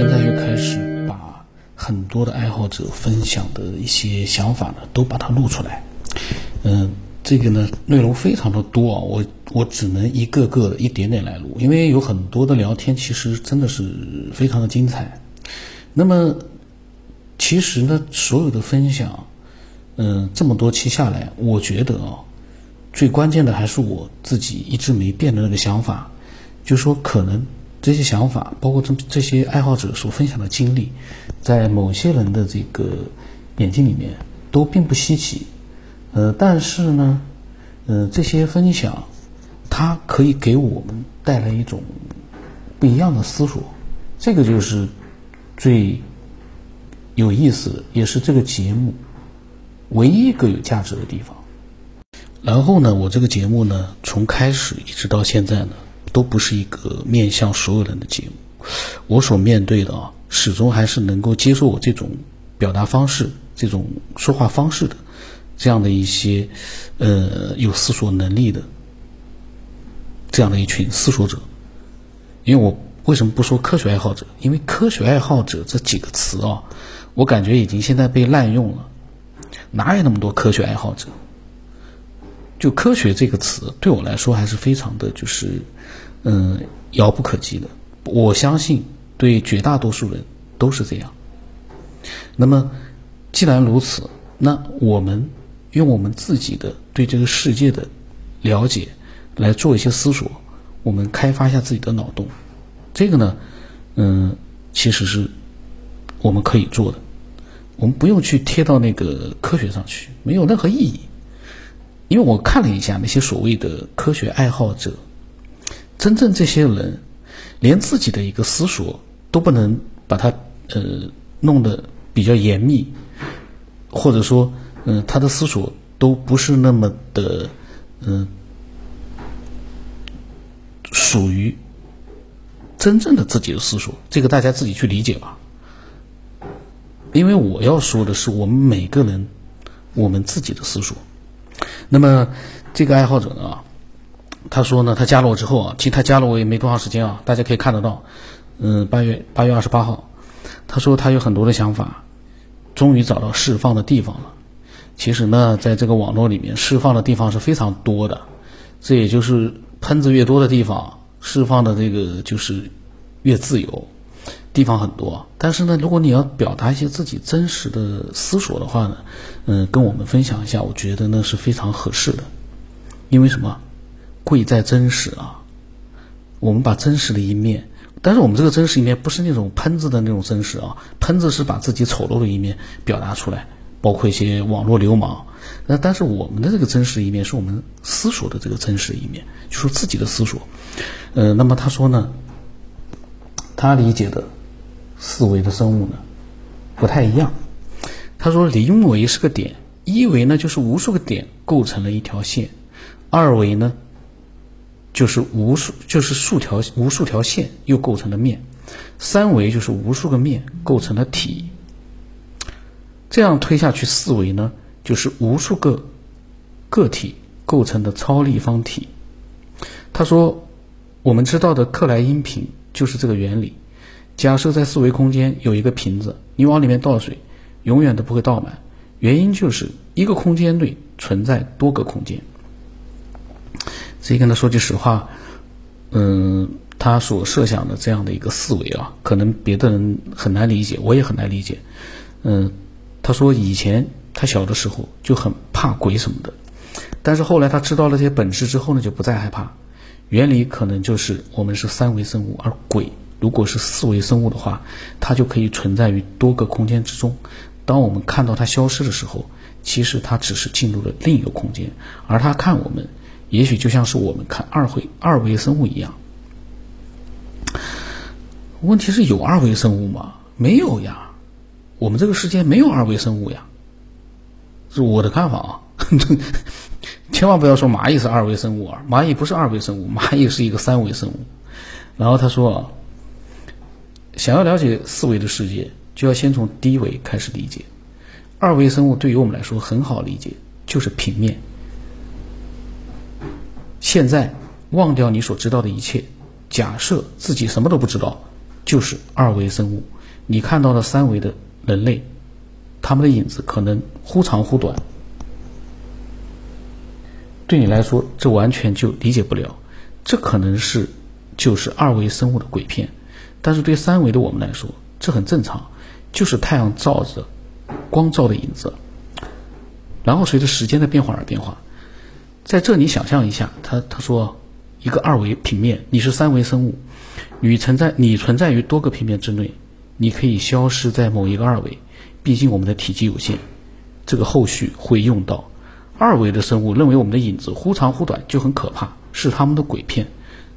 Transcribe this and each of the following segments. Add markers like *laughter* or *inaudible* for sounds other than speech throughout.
现在又开始把很多的爱好者分享的一些想法呢，都把它录出来。嗯，这个呢内容非常的多啊，我我只能一个个一点点来录，因为有很多的聊天其实真的是非常的精彩。那么，其实呢，所有的分享，嗯，这么多期下来，我觉得啊，最关键的还是我自己一直没变的那个想法，就说可能。这些想法，包括这这些爱好者所分享的经历，在某些人的这个眼睛里面都并不稀奇，呃，但是呢，呃，这些分享，它可以给我们带来一种不一样的思索，这个就是最有意思，也是这个节目唯一一个有价值的地方。然后呢，我这个节目呢，从开始一直到现在呢。都不是一个面向所有人的节目，我所面对的啊，始终还是能够接受我这种表达方式、这种说话方式的这样的一些呃有思索能力的这样的一群思索者。因为我为什么不说科学爱好者？因为科学爱好者这几个词啊，我感觉已经现在被滥用了，哪有那么多科学爱好者？就科学这个词对我来说还是非常的就是。嗯，遥不可及的。我相信，对绝大多数人都是这样。那么，既然如此，那我们用我们自己的对这个世界的了解来做一些思索，我们开发一下自己的脑洞。这个呢，嗯，其实是我们可以做的。我们不用去贴到那个科学上去，没有任何意义。因为我看了一下那些所谓的科学爱好者。真正这些人，连自己的一个思索都不能把它呃弄得比较严密，或者说，嗯，他的思索都不是那么的，嗯，属于真正的自己的思索。这个大家自己去理解吧。因为我要说的是我们每个人我们自己的思索。那么这个爱好者呢？他说呢，他加了我之后啊，其实他加了我也没多长时间啊，大家可以看得到，嗯，八月八月二十八号，他说他有很多的想法，终于找到释放的地方了。其实呢，在这个网络里面，释放的地方是非常多的，这也就是喷子越多的地方，释放的这个就是越自由，地方很多。但是呢，如果你要表达一些自己真实的思索的话呢，嗯，跟我们分享一下，我觉得呢是非常合适的，因为什么？贵在真实啊！我们把真实的一面，但是我们这个真实一面不是那种喷子的那种真实啊，喷子是把自己丑陋的一面表达出来，包括一些网络流氓。那但是我们的这个真实一面是我们思索的这个真实一面，就说自己的思索。呃，那么他说呢，他理解的四维的生物呢不太一样。他说零维是个点，一维呢就是无数个点构成了一条线，二维呢。就是无数，就是数条无数条线又构成了面，三维就是无数个面构成了体。这样推下去，四维呢，就是无数个个体构成的超立方体。他说，我们知道的克莱因瓶就是这个原理。假设在四维空间有一个瓶子，你往里面倒水，永远都不会倒满，原因就是一个空间内存在多个空间。所以跟他说句实话，嗯，他所设想的这样的一个思维啊，可能别的人很难理解，我也很难理解。嗯，他说以前他小的时候就很怕鬼什么的，但是后来他知道了这些本质之后呢，就不再害怕。原理可能就是我们是三维生物，而鬼如果是四维生物的话，它就可以存在于多个空间之中。当我们看到它消失的时候，其实它只是进入了另一个空间，而它看我们。也许就像是我们看二维二维生物一样，问题是有二维生物吗？没有呀，我们这个世界没有二维生物呀，是我的看法啊。千万不要说蚂蚁是二维生物啊，蚂蚁不是二维生物，*laughs* 蚂蚁是一个三维生物。然后他说，想要了解四维的世界，就要先从低维开始理解。二维生物对于我们来说很好理解，就是平面。现在忘掉你所知道的一切，假设自己什么都不知道，就是二维生物。你看到的三维的人类，他们的影子可能忽长忽短，对你来说这完全就理解不了。这可能是就是二维生物的鬼片，但是对三维的我们来说，这很正常，就是太阳照着光照的影子，然后随着时间的变化而变化。在这，你想象一下，他他说一个二维平面，你是三维生物，你存在你存在于多个平面之内，你可以消失在某一个二维，毕竟我们的体积有限，这个后续会用到。二维的生物认为我们的影子忽长忽短就很可怕，是他们的鬼片，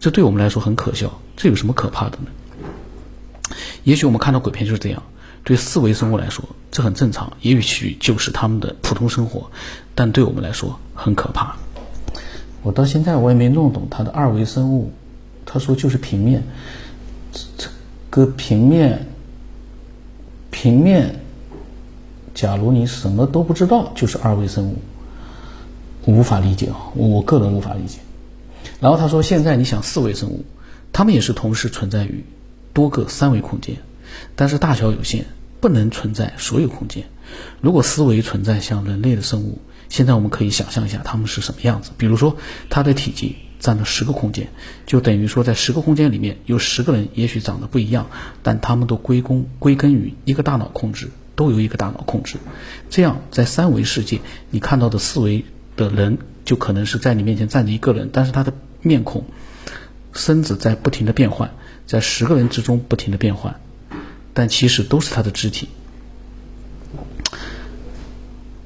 这对我们来说很可笑，这有什么可怕的呢？也许我们看到鬼片就是这样，对四维生物来说这很正常，也许就是他们的普通生活，但对我们来说很可怕。我到现在我也没弄懂他的二维生物，他说就是平面，这个平面，平面，假如你什么都不知道，就是二维生物，无法理解啊，我个人无法理解。然后他说现在你想四维生物，他们也是同时存在于多个三维空间，但是大小有限，不能存在所有空间。如果思维存在像人类的生物。现在我们可以想象一下它们是什么样子。比如说，它的体积占了十个空间，就等于说在十个空间里面有十个人，也许长得不一样，但他们都归功归根于一个大脑控制，都由一个大脑控制。这样，在三维世界，你看到的四维的人就可能是在你面前站着一个人，但是他的面孔、身子在不停的变换，在十个人之中不停的变换，但其实都是他的肢体。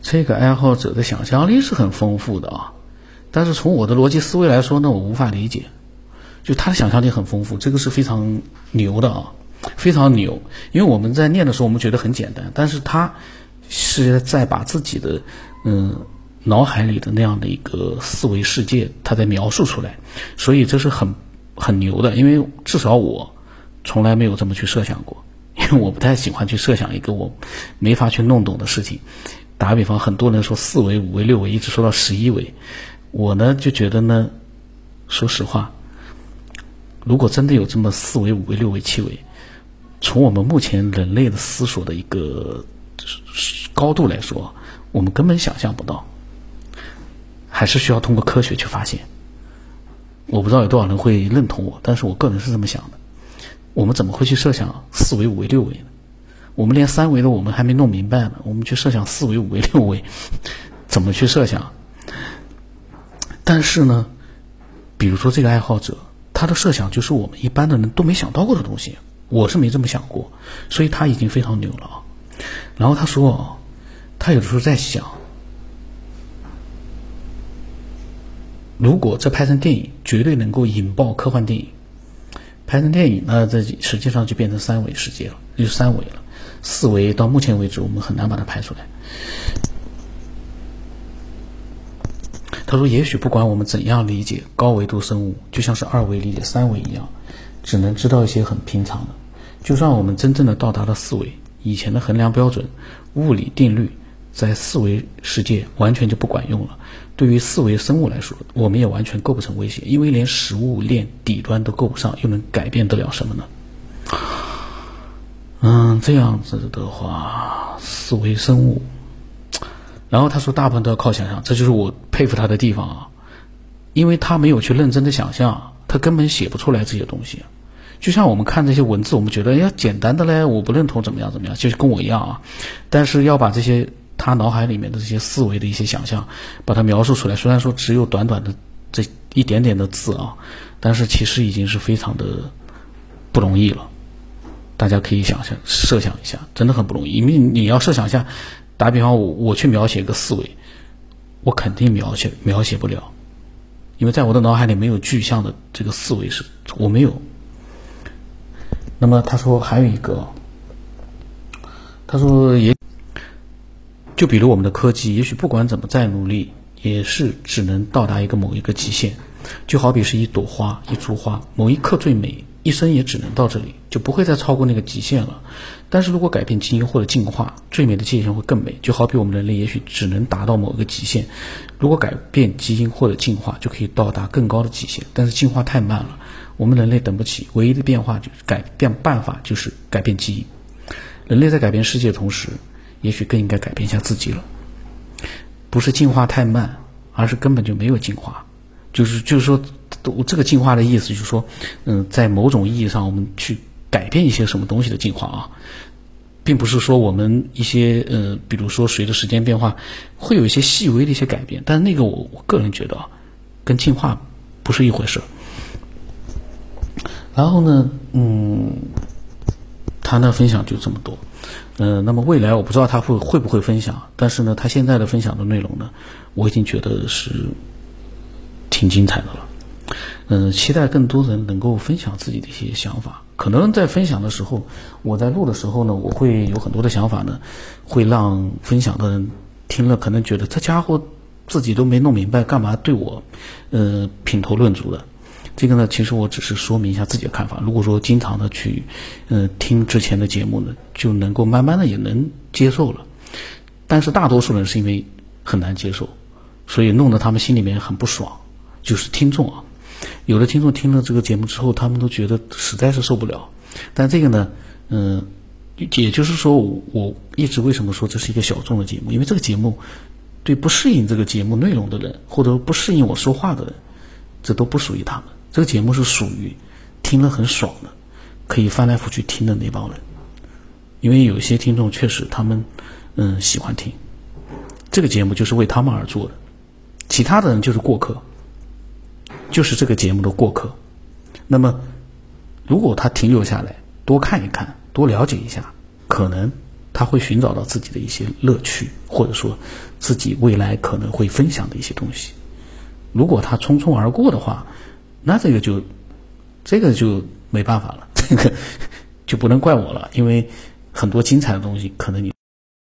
这个爱好者的想象力是很丰富的啊，但是从我的逻辑思维来说呢，我无法理解。就他的想象力很丰富，这个是非常牛的啊，非常牛。因为我们在念的时候，我们觉得很简单，但是他是在把自己的嗯脑海里的那样的一个思维世界，他在描述出来，所以这是很很牛的。因为至少我从来没有这么去设想过，*laughs* 因为我不太喜欢去设想一个我没法去弄懂的事情。打个比方，很多人说四维、五维、六维，一直说到十一维，我呢就觉得呢，说实话，如果真的有这么四维、五维、六维、七维，从我们目前人类的思索的一个高度来说，我们根本想象不到，还是需要通过科学去发现。我不知道有多少人会认同我，但是我个人是这么想的。我们怎么会去设想四维、五维、六维呢？我们连三维的我们还没弄明白呢，我们去设想四维、五维、六维，*laughs* 怎么去设想？但是呢，比如说这个爱好者，他的设想就是我们一般的人都没想到过的东西，我是没这么想过，所以他已经非常牛了啊。然后他说，他有的时候在想，如果这拍成电影，绝对能够引爆科幻电影。拍成电影那，这实际上就变成三维世界了，就三维了。四维到目前为止，我们很难把它拍出来。他说：“也许不管我们怎样理解高维度生物，就像是二维理解三维一样，只能知道一些很平常的。就算我们真正的到达了四维，以前的衡量标准、物理定律，在四维世界完全就不管用了。对于四维生物来说，我们也完全构不成威胁，因为连食物链底端都够不上，又能改变得了什么呢？”嗯，这样子的话，四维生物，然后他说大部分都要靠想象，这就是我佩服他的地方啊，因为他没有去认真的想象，他根本写不出来这些东西。就像我们看这些文字，我们觉得要简单的嘞，我不认同怎么样怎么样，就是跟我一样啊。但是要把这些他脑海里面的这些思维的一些想象，把它描述出来，虽然说只有短短的这一点点的字啊，但是其实已经是非常的不容易了。大家可以想象、设想一下，真的很不容易。因为你要设想一下，打比方，我我去描写一个思维，我肯定描写描写不了，因为在我的脑海里没有具象的这个思维是，我没有。那么他说还有一个，他说也，就比如我们的科技，也许不管怎么再努力，也是只能到达一个某一个极限，就好比是一朵花、一株花，某一刻最美。一生也只能到这里，就不会再超过那个极限了。但是如果改变基因或者进化，最美的界限会更美。就好比我们人类也许只能达到某个极限，如果改变基因或者进化，就可以到达更高的极限。但是进化太慢了，我们人类等不起，唯一的变化就是改变办法，就是改变基因。人类在改变世界的同时，也许更应该改变一下自己了。不是进化太慢，而是根本就没有进化。就是就是说，这个进化的意思就是说，嗯，在某种意义上，我们去改变一些什么东西的进化啊，并不是说我们一些呃，比如说随着时间变化，会有一些细微的一些改变，但是那个我我个人觉得啊，跟进化不是一回事。然后呢，嗯，他的分享就这么多，嗯，那么未来我不知道他会会不会分享，但是呢，他现在的分享的内容呢，我已经觉得是挺精彩的了，嗯，期待更多人能够分享自己的一些想法。可能在分享的时候，我在录的时候呢，我会有很多的想法呢，会让分享的人听了可能觉得这家伙自己都没弄明白，干嘛对我，呃，品头论足的。这个呢，其实我只是说明一下自己的看法。如果说经常的去，嗯，听之前的节目呢，就能够慢慢的也能接受了。但是大多数人是因为很难接受，所以弄得他们心里面很不爽。就是听众啊，有的听众听了这个节目之后，他们都觉得实在是受不了。但这个呢，嗯，也就是说，我一直为什么说这是一个小众的节目？因为这个节目对不适应这个节目内容的人，或者不适应我说话的人，这都不属于他们。这个节目是属于听了很爽的，可以翻来覆去听的那帮人，因为有些听众确实他们嗯喜欢听，这个节目就是为他们而做的，其他的人就是过客，就是这个节目的过客。那么如果他停留下来多看一看，多了解一下，可能他会寻找到自己的一些乐趣，或者说自己未来可能会分享的一些东西。如果他匆匆而过的话，那这个就，这个就没办法了，这个 *laughs* 就不能怪我了，因为很多精彩的东西可能你。